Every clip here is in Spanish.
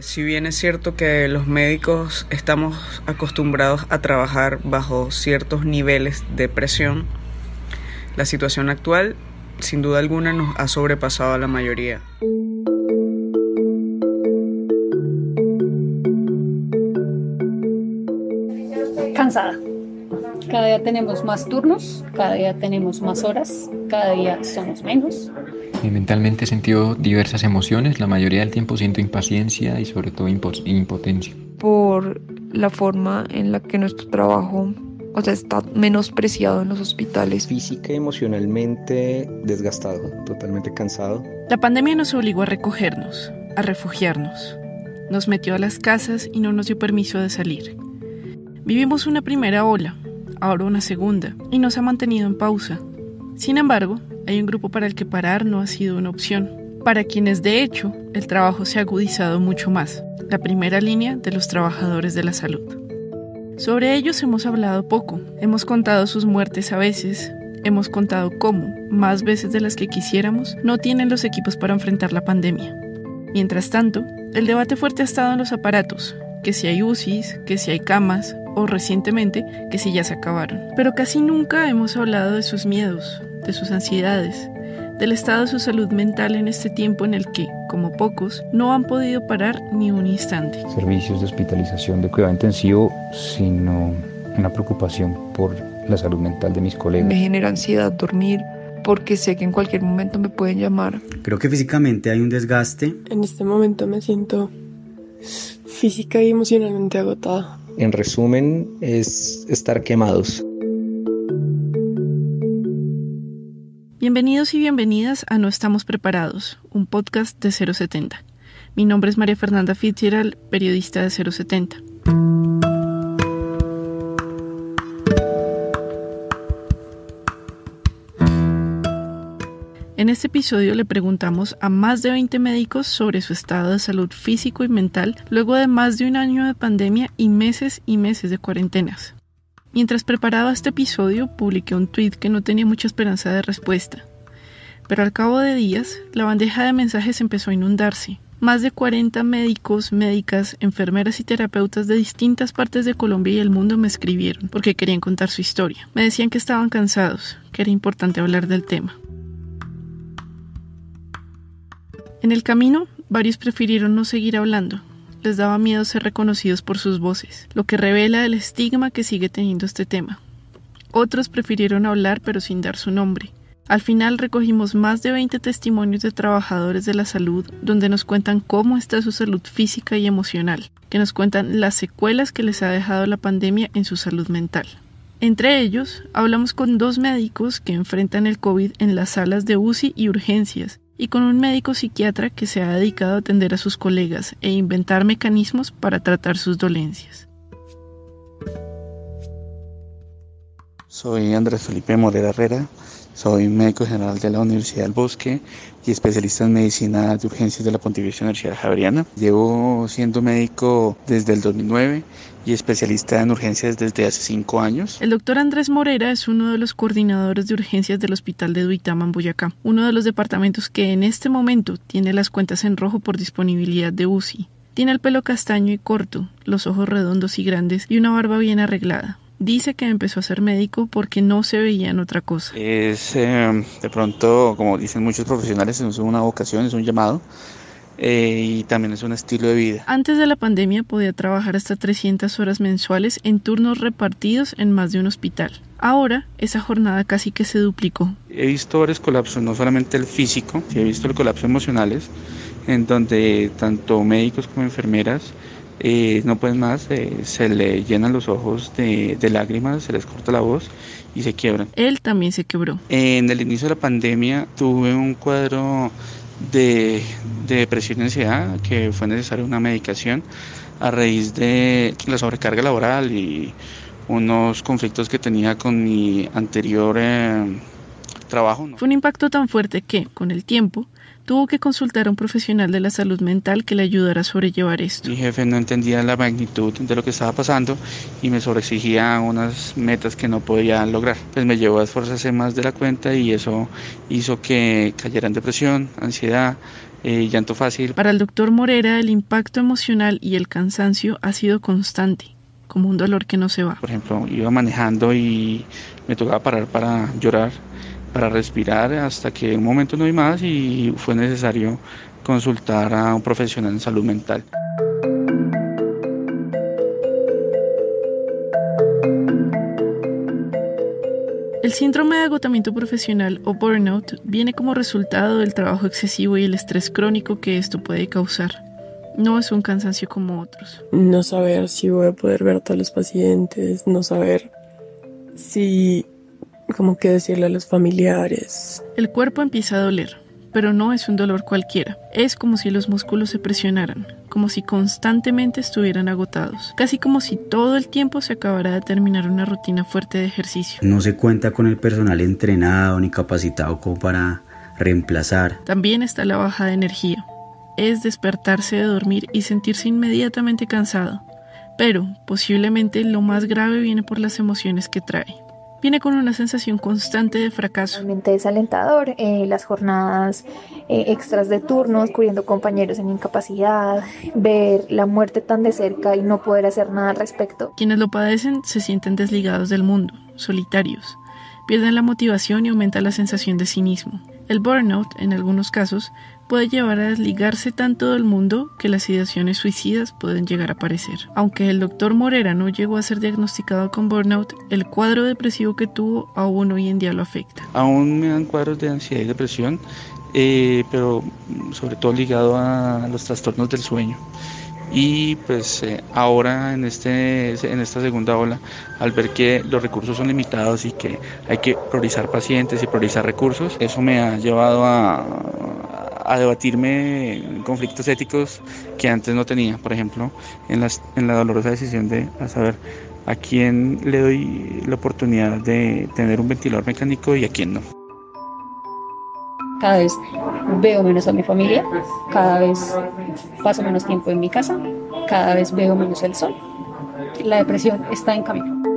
Si bien es cierto que los médicos estamos acostumbrados a trabajar bajo ciertos niveles de presión, la situación actual sin duda alguna nos ha sobrepasado a la mayoría. Cansada. Cada día tenemos más turnos, cada día tenemos más horas, cada día somos menos. Mentalmente he sentido diversas emociones, la mayoría del tiempo siento impaciencia y sobre todo impotencia. Por la forma en la que nuestro trabajo o sea, está menospreciado en los hospitales. Física y emocionalmente desgastado, totalmente cansado. La pandemia nos obligó a recogernos, a refugiarnos. Nos metió a las casas y no nos dio permiso de salir. Vivimos una primera ola, ahora una segunda, y nos ha mantenido en pausa. Sin embargo, hay un grupo para el que parar no ha sido una opción. Para quienes de hecho el trabajo se ha agudizado mucho más, la primera línea de los trabajadores de la salud. Sobre ellos hemos hablado poco, hemos contado sus muertes a veces, hemos contado cómo, más veces de las que quisiéramos, no tienen los equipos para enfrentar la pandemia. Mientras tanto, el debate fuerte ha estado en los aparatos, que si hay UCIs, que si hay camas, o recientemente, que si ya se acabaron. Pero casi nunca hemos hablado de sus miedos, de sus ansiedades, del estado de su salud mental en este tiempo en el que, como pocos, no han podido parar ni un instante. Servicios de hospitalización de cuidado intensivo, sino una preocupación por la salud mental de mis colegas. Me genera ansiedad dormir porque sé que en cualquier momento me pueden llamar. Creo que físicamente hay un desgaste. En este momento me siento física y emocionalmente agotada. En resumen, es estar quemados. Bienvenidos y bienvenidas a No Estamos Preparados, un podcast de 070. Mi nombre es María Fernanda Fitzgerald, periodista de 070. En este episodio le preguntamos a más de 20 médicos sobre su estado de salud físico y mental luego de más de un año de pandemia y meses y meses de cuarentenas. Mientras preparaba este episodio, publiqué un tweet que no tenía mucha esperanza de respuesta. Pero al cabo de días, la bandeja de mensajes empezó a inundarse. Más de 40 médicos, médicas, enfermeras y terapeutas de distintas partes de Colombia y el mundo me escribieron porque querían contar su historia. Me decían que estaban cansados, que era importante hablar del tema. En el camino, varios prefirieron no seguir hablando, les daba miedo ser reconocidos por sus voces, lo que revela el estigma que sigue teniendo este tema. Otros prefirieron hablar pero sin dar su nombre. Al final recogimos más de 20 testimonios de trabajadores de la salud donde nos cuentan cómo está su salud física y emocional, que nos cuentan las secuelas que les ha dejado la pandemia en su salud mental. Entre ellos, hablamos con dos médicos que enfrentan el COVID en las salas de UCI y urgencias y con un médico psiquiatra que se ha dedicado a atender a sus colegas e inventar mecanismos para tratar sus dolencias. Soy Andrés Felipe Morera Herrera, soy médico general de la Universidad del Bosque y especialista en medicina de urgencias de la Pontificia Universidad Javeriana. Llevo siendo médico desde el 2009 y especialista en urgencias desde hace cinco años. El doctor Andrés Morera es uno de los coordinadores de urgencias del Hospital de Duitama en Boyacá, uno de los departamentos que en este momento tiene las cuentas en rojo por disponibilidad de UCI. Tiene el pelo castaño y corto, los ojos redondos y grandes y una barba bien arreglada. Dice que empezó a ser médico porque no se veía en otra cosa. Es eh, de pronto, como dicen muchos profesionales, es una vocación, es un llamado eh, y también es un estilo de vida. Antes de la pandemia podía trabajar hasta 300 horas mensuales en turnos repartidos en más de un hospital. Ahora esa jornada casi que se duplicó. He visto varios colapsos, no solamente el físico, he visto el colapso emocionales, en donde tanto médicos como enfermeras eh, no pueden más, eh, se le llenan los ojos de, de, lágrimas, se les corta la voz y se quiebran. Él también se quebró. En el inicio de la pandemia tuve un cuadro de, depresión y ansiedad, que fue necesaria una medicación a raíz de la sobrecarga laboral y unos conflictos que tenía con mi anterior eh, trabajo. Fue un impacto tan fuerte que, con el tiempo, tuvo que consultar a un profesional de la salud mental que le ayudara a sobrellevar esto. Mi jefe no entendía la magnitud de lo que estaba pasando y me sobreexigía unas metas que no podía lograr. Pues me llevó a esforzarse más de la cuenta y eso hizo que cayera en depresión, ansiedad, eh, llanto fácil. Para el doctor Morera, el impacto emocional y el cansancio ha sido constante, como un dolor que no se va. Por ejemplo, iba manejando y me tocaba parar para llorar, para respirar, hasta que un momento no hay más y fue necesario consultar a un profesional en salud mental. El síndrome de agotamiento profesional o burnout viene como resultado del trabajo excesivo y el estrés crónico que esto puede causar. No es un cansancio como otros. No saber si voy a poder ver a todos los pacientes, no saber si, como que decirle a los familiares. El cuerpo empieza a doler, pero no es un dolor cualquiera. Es como si los músculos se presionaran, como si constantemente estuvieran agotados, casi como si todo el tiempo se acabara de terminar una rutina fuerte de ejercicio. No se cuenta con el personal entrenado ni capacitado como para reemplazar. También está la baja de energía. Es despertarse de dormir y sentirse inmediatamente cansado. Pero posiblemente lo más grave viene por las emociones que trae viene con una sensación constante de fracaso. Realmente es alentador eh, las jornadas eh, extras de turnos, cubriendo compañeros en incapacidad, ver la muerte tan de cerca y no poder hacer nada al respecto. Quienes lo padecen se sienten desligados del mundo, solitarios, pierden la motivación y aumenta la sensación de cinismo. El burnout, en algunos casos, puede llevar a desligarse tanto del mundo que las ideaciones suicidas pueden llegar a aparecer. Aunque el doctor Morera no llegó a ser diagnosticado con burnout, el cuadro depresivo que tuvo aún hoy en día lo afecta. Aún me dan cuadros de ansiedad y depresión, eh, pero sobre todo ligado a los trastornos del sueño y pues eh, ahora en, este, en esta segunda ola, al ver que los recursos son limitados y que hay que priorizar pacientes y priorizar recursos, eso me ha llevado a, a debatirme conflictos éticos que antes no tenía, por ejemplo, en, las, en la dolorosa decisión de saber a quién le doy la oportunidad de tener un ventilador mecánico y a quién no. Cada vez veo menos a mi familia, cada vez paso menos tiempo en mi casa, cada vez veo menos el sol. La depresión está en camino.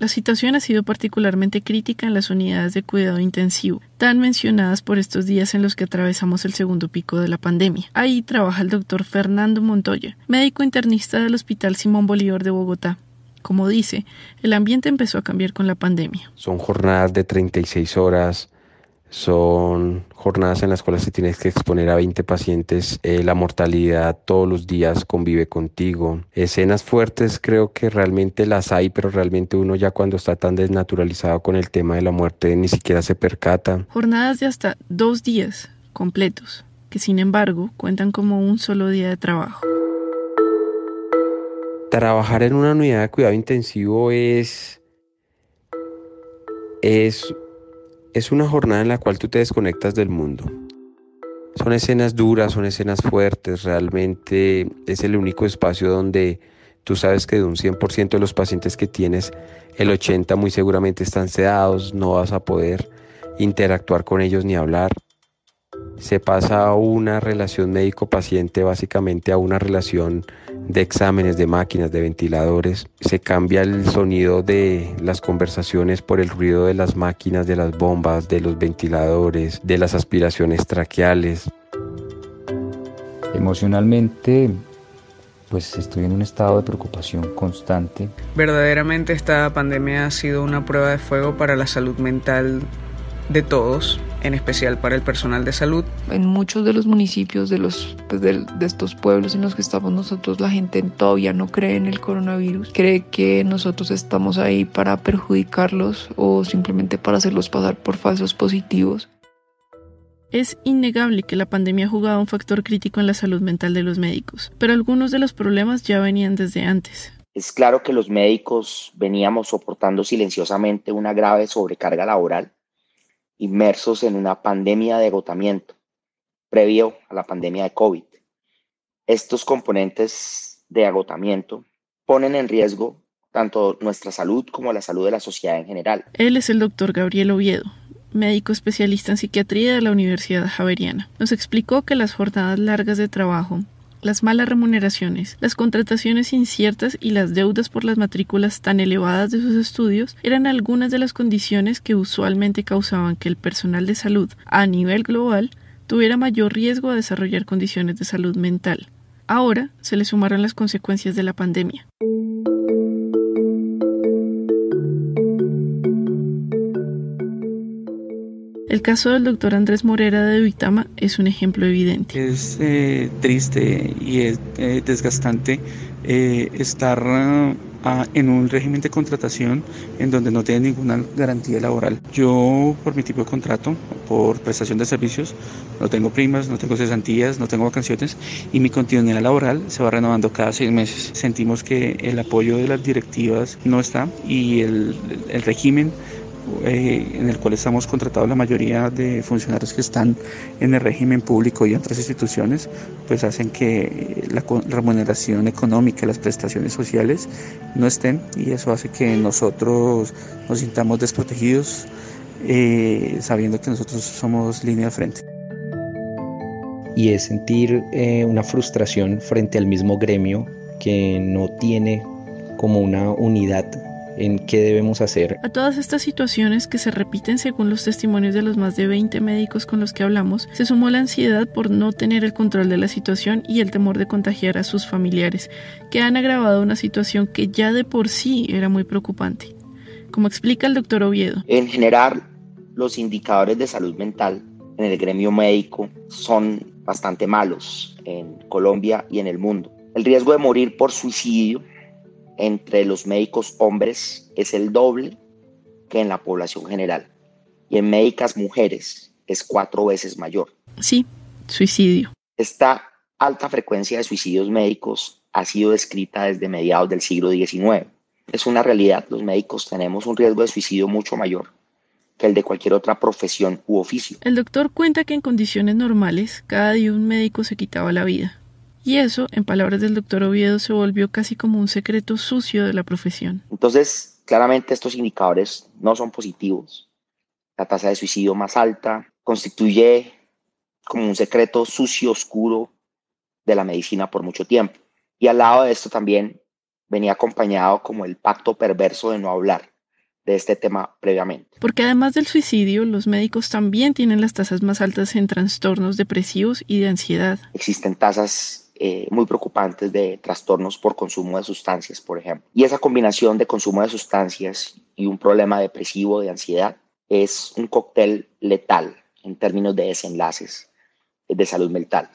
La situación ha sido particularmente crítica en las unidades de cuidado intensivo, tan mencionadas por estos días en los que atravesamos el segundo pico de la pandemia. Ahí trabaja el doctor Fernando Montoya, médico internista del Hospital Simón Bolívar de Bogotá. Como dice, el ambiente empezó a cambiar con la pandemia. Son jornadas de 36 horas, son jornadas en las cuales te tienes que exponer a 20 pacientes, eh, la mortalidad todos los días convive contigo. Escenas fuertes creo que realmente las hay, pero realmente uno ya cuando está tan desnaturalizado con el tema de la muerte ni siquiera se percata. Jornadas de hasta dos días completos, que sin embargo cuentan como un solo día de trabajo. Trabajar en una unidad de cuidado intensivo es, es es una jornada en la cual tú te desconectas del mundo. Son escenas duras, son escenas fuertes, realmente es el único espacio donde tú sabes que de un 100% de los pacientes que tienes, el 80% muy seguramente están sedados, no vas a poder interactuar con ellos ni hablar se pasa a una relación médico-paciente básicamente a una relación de exámenes de máquinas, de ventiladores. Se cambia el sonido de las conversaciones por el ruido de las máquinas, de las bombas, de los ventiladores, de las aspiraciones traqueales. Emocionalmente, pues estoy en un estado de preocupación constante. Verdaderamente esta pandemia ha sido una prueba de fuego para la salud mental de todos, en especial para el personal de salud. En muchos de los municipios de, los, pues de, estos pueblos en los que estamos nosotros, la gente todavía no cree en el coronavirus, cree que nosotros estamos ahí para perjudicarlos o simplemente para hacerlos pasar por falsos positivos. Es innegable que la pandemia ha jugado un factor crítico en la salud mental de los médicos, pero algunos de los problemas ya venían desde antes. Es claro que los médicos veníamos soportando silenciosamente una grave sobrecarga laboral inmersos en una pandemia de agotamiento previo a la pandemia de COVID. Estos componentes de agotamiento ponen en riesgo tanto nuestra salud como la salud de la sociedad en general. Él es el doctor Gabriel Oviedo, médico especialista en psiquiatría de la Universidad Javeriana. Nos explicó que las jornadas largas de trabajo, las malas remuneraciones, las contrataciones inciertas y las deudas por las matrículas tan elevadas de sus estudios eran algunas de las condiciones que usualmente causaban que el personal de salud a nivel global tuviera mayor riesgo a desarrollar condiciones de salud mental. Ahora se le sumaron las consecuencias de la pandemia. El caso del doctor Andrés Morera de Duitama es un ejemplo evidente. Es eh, triste y es eh, desgastante eh, estar ah, en un régimen de contratación en donde no tiene ninguna garantía laboral. Yo, por mi tipo de contrato, por prestación de servicios, no tengo primas, no tengo cesantías, no tengo vacaciones y mi continuidad laboral se va renovando cada seis meses. Sentimos que el apoyo de las directivas no está y el, el régimen eh, en el cual estamos contratados la mayoría de funcionarios que están en el régimen público y otras instituciones, pues hacen que la remuneración económica, las prestaciones sociales no estén y eso hace que nosotros nos sintamos desprotegidos eh, sabiendo que nosotros somos línea de frente. Y es sentir eh, una frustración frente al mismo gremio que no tiene como una unidad en qué debemos hacer. A todas estas situaciones que se repiten según los testimonios de los más de 20 médicos con los que hablamos, se sumó la ansiedad por no tener el control de la situación y el temor de contagiar a sus familiares, que han agravado una situación que ya de por sí era muy preocupante. Como explica el doctor Oviedo. En general, los indicadores de salud mental en el gremio médico son bastante malos en Colombia y en el mundo. El riesgo de morir por suicidio entre los médicos hombres es el doble que en la población general y en médicas mujeres es cuatro veces mayor. Sí, suicidio. Esta alta frecuencia de suicidios médicos ha sido descrita desde mediados del siglo XIX. Es una realidad, los médicos tenemos un riesgo de suicidio mucho mayor que el de cualquier otra profesión u oficio. El doctor cuenta que en condiciones normales cada día un médico se quitaba la vida. Y eso, en palabras del doctor Oviedo, se volvió casi como un secreto sucio de la profesión. Entonces, claramente estos indicadores no son positivos. La tasa de suicidio más alta constituye como un secreto sucio, oscuro de la medicina por mucho tiempo. Y al lado de esto también venía acompañado como el pacto perverso de no hablar de este tema previamente. Porque además del suicidio, los médicos también tienen las tasas más altas en trastornos depresivos y de ansiedad. Existen tasas eh, muy preocupantes de trastornos por consumo de sustancias, por ejemplo. Y esa combinación de consumo de sustancias y un problema depresivo de ansiedad es un cóctel letal en términos de desenlaces de salud mental.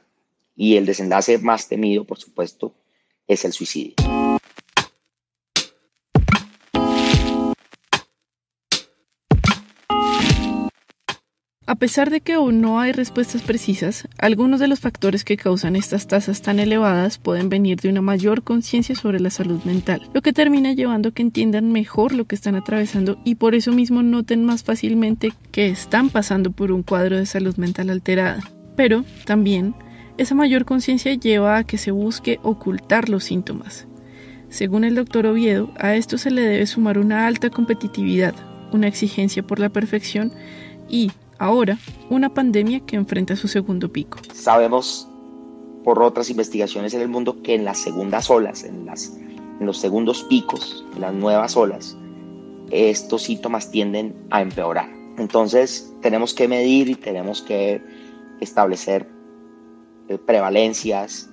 Y el desenlace más temido, por supuesto, es el suicidio. A pesar de que aún no hay respuestas precisas, algunos de los factores que causan estas tasas tan elevadas pueden venir de una mayor conciencia sobre la salud mental, lo que termina llevando a que entiendan mejor lo que están atravesando y por eso mismo noten más fácilmente que están pasando por un cuadro de salud mental alterada. Pero también, esa mayor conciencia lleva a que se busque ocultar los síntomas. Según el doctor Oviedo, a esto se le debe sumar una alta competitividad, una exigencia por la perfección y, Ahora, una pandemia que enfrenta su segundo pico. Sabemos por otras investigaciones en el mundo que en las segundas olas, en, las, en los segundos picos, en las nuevas olas, estos síntomas tienden a empeorar. Entonces tenemos que medir y tenemos que establecer eh, prevalencias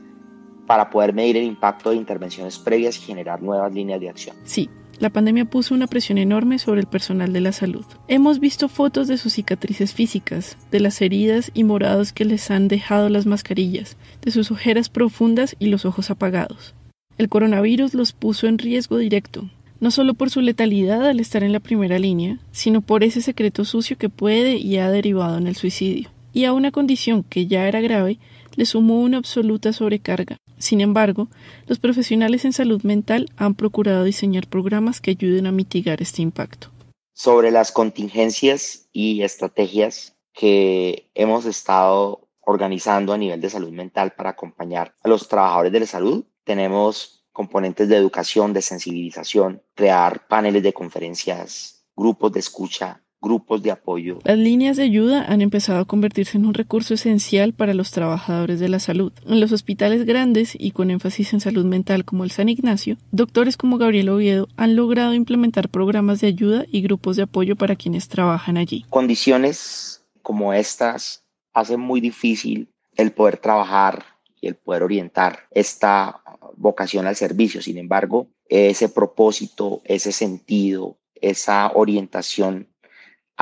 para poder medir el impacto de intervenciones previas y generar nuevas líneas de acción. Sí, la pandemia puso una presión enorme sobre el personal de la salud. Hemos visto fotos de sus cicatrices físicas, de las heridas y morados que les han dejado las mascarillas, de sus ojeras profundas y los ojos apagados. El coronavirus los puso en riesgo directo, no solo por su letalidad al estar en la primera línea, sino por ese secreto sucio que puede y ha derivado en el suicidio. Y a una condición que ya era grave, le sumó una absoluta sobrecarga, sin embargo, los profesionales en salud mental han procurado diseñar programas que ayuden a mitigar este impacto. Sobre las contingencias y estrategias que hemos estado organizando a nivel de salud mental para acompañar a los trabajadores de la salud, tenemos componentes de educación, de sensibilización, crear paneles de conferencias, grupos de escucha grupos de apoyo. Las líneas de ayuda han empezado a convertirse en un recurso esencial para los trabajadores de la salud. En los hospitales grandes y con énfasis en salud mental como el San Ignacio, doctores como Gabriel Oviedo han logrado implementar programas de ayuda y grupos de apoyo para quienes trabajan allí. Condiciones como estas hacen muy difícil el poder trabajar y el poder orientar esta vocación al servicio. Sin embargo, ese propósito, ese sentido, esa orientación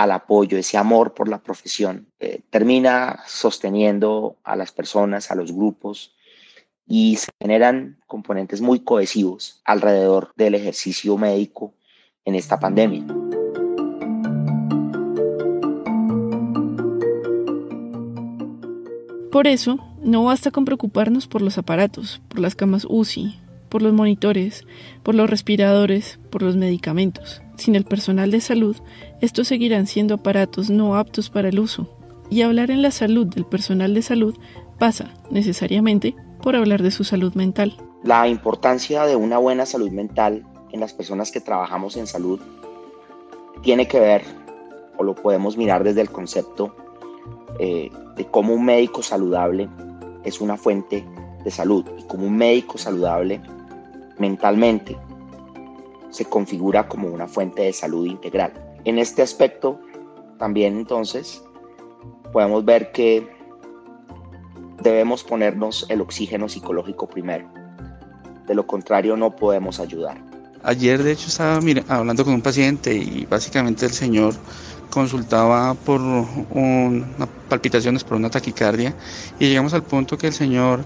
al apoyo, ese amor por la profesión, eh, termina sosteniendo a las personas, a los grupos y se generan componentes muy cohesivos alrededor del ejercicio médico en esta pandemia. Por eso, no basta con preocuparnos por los aparatos, por las camas UCI, por los monitores, por los respiradores, por los medicamentos. Sin el personal de salud, estos seguirán siendo aparatos no aptos para el uso. Y hablar en la salud del personal de salud pasa, necesariamente, por hablar de su salud mental. La importancia de una buena salud mental en las personas que trabajamos en salud tiene que ver, o lo podemos mirar desde el concepto eh, de cómo un médico saludable es una fuente de salud y como un médico saludable mentalmente se configura como una fuente de salud integral. En este aspecto, también entonces, podemos ver que debemos ponernos el oxígeno psicológico primero. De lo contrario, no podemos ayudar. Ayer, de hecho, estaba hablando con un paciente y básicamente el señor consultaba por una palpitaciones, por una taquicardia y llegamos al punto que el señor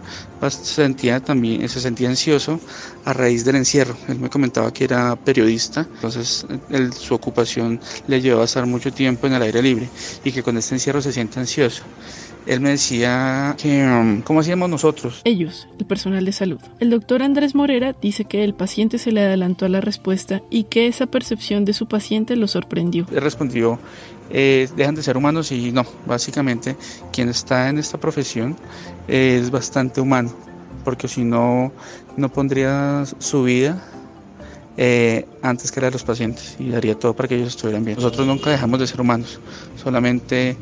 sentía también, se sentía ansioso a raíz del encierro. Él me comentaba que era periodista, entonces su ocupación le llevó a estar mucho tiempo en el aire libre y que con este encierro se siente ansioso él me decía que, um, ¿cómo hacíamos nosotros? Ellos, el personal de salud. El doctor Andrés Morera dice que el paciente se le adelantó a la respuesta y que esa percepción de su paciente lo sorprendió. Él respondió, eh, dejan de ser humanos y no, básicamente quien está en esta profesión es bastante humano, porque si no, no pondría su vida eh, antes que la de los pacientes y daría todo para que ellos estuvieran bien. Nosotros nunca dejamos de ser humanos, solamente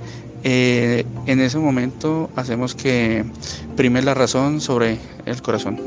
eh, en ese momento hacemos que prime la razón sobre el corazón.